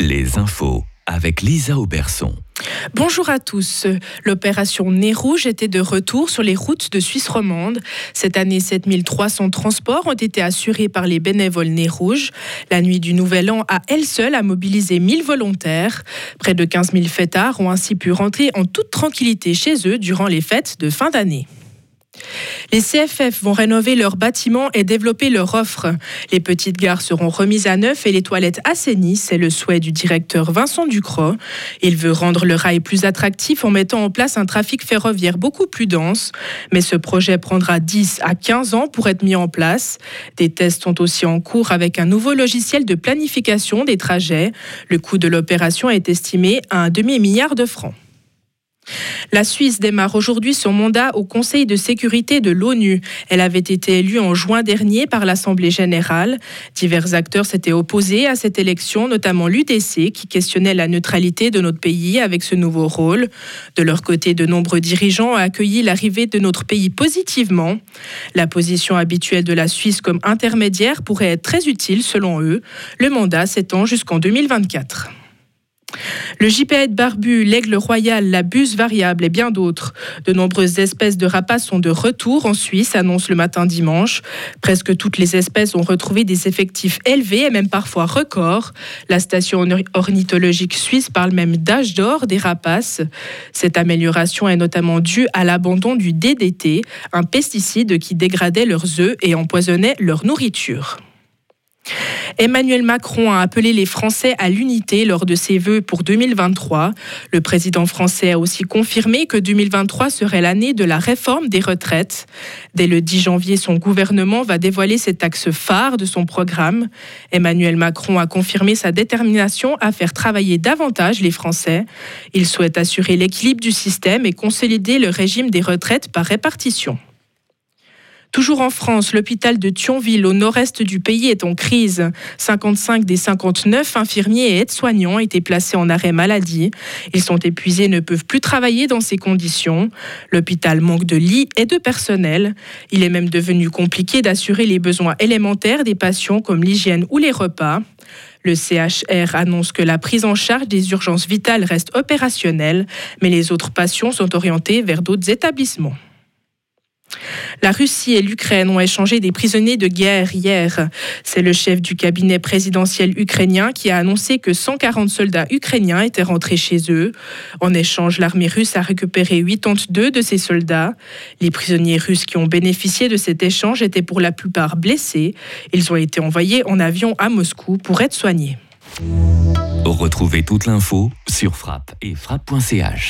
Les infos avec Lisa Auberson. Bonjour à tous. L'opération Nez Rouge était de retour sur les routes de Suisse romande. Cette année, 7300 transports ont été assurés par les bénévoles Nez Rouge. La nuit du Nouvel An a elle seule a mobilisé 1000 volontaires. Près de 15 000 fêtards ont ainsi pu rentrer en toute tranquillité chez eux durant les fêtes de fin d'année. Les CFF vont rénover leurs bâtiments et développer leur offre. Les petites gares seront remises à neuf et les toilettes assainies. C'est le souhait du directeur Vincent Ducrot. Il veut rendre le rail plus attractif en mettant en place un trafic ferroviaire beaucoup plus dense. Mais ce projet prendra 10 à 15 ans pour être mis en place. Des tests sont aussi en cours avec un nouveau logiciel de planification des trajets. Le coût de l'opération est estimé à un demi-milliard de francs. La Suisse démarre aujourd'hui son mandat au Conseil de sécurité de l'ONU. Elle avait été élue en juin dernier par l'Assemblée générale. Divers acteurs s'étaient opposés à cette élection, notamment l'UDC, qui questionnait la neutralité de notre pays avec ce nouveau rôle. De leur côté, de nombreux dirigeants ont accueilli l'arrivée de notre pays positivement. La position habituelle de la Suisse comme intermédiaire pourrait être très utile selon eux. Le mandat s'étend jusqu'en 2024. Le gypaète barbu, l'aigle royal, la buse variable et bien d'autres. De nombreuses espèces de rapaces sont de retour en Suisse, annonce le matin dimanche. Presque toutes les espèces ont retrouvé des effectifs élevés et même parfois records. La station ornithologique suisse parle même d'âge d'or des rapaces. Cette amélioration est notamment due à l'abandon du DDT, un pesticide qui dégradait leurs œufs et empoisonnait leur nourriture. Emmanuel Macron a appelé les Français à l'unité lors de ses vœux pour 2023. Le président français a aussi confirmé que 2023 serait l'année de la réforme des retraites. Dès le 10 janvier, son gouvernement va dévoiler cet axe phare de son programme. Emmanuel Macron a confirmé sa détermination à faire travailler davantage les Français. Il souhaite assurer l'équilibre du système et consolider le régime des retraites par répartition. Toujours en France, l'hôpital de Thionville, au nord-est du pays, est en crise. 55 des 59 infirmiers et aides-soignants étaient placés en arrêt maladie. Ils sont épuisés et ne peuvent plus travailler dans ces conditions. L'hôpital manque de lits et de personnel. Il est même devenu compliqué d'assurer les besoins élémentaires des patients comme l'hygiène ou les repas. Le CHR annonce que la prise en charge des urgences vitales reste opérationnelle, mais les autres patients sont orientés vers d'autres établissements. La Russie et l'Ukraine ont échangé des prisonniers de guerre hier. C'est le chef du cabinet présidentiel ukrainien qui a annoncé que 140 soldats ukrainiens étaient rentrés chez eux. En échange, l'armée russe a récupéré 82 de ces soldats. Les prisonniers russes qui ont bénéficié de cet échange étaient pour la plupart blessés. Ils ont été envoyés en avion à Moscou pour être soignés. Retrouvez toute l'info sur frappe et frappe.ch.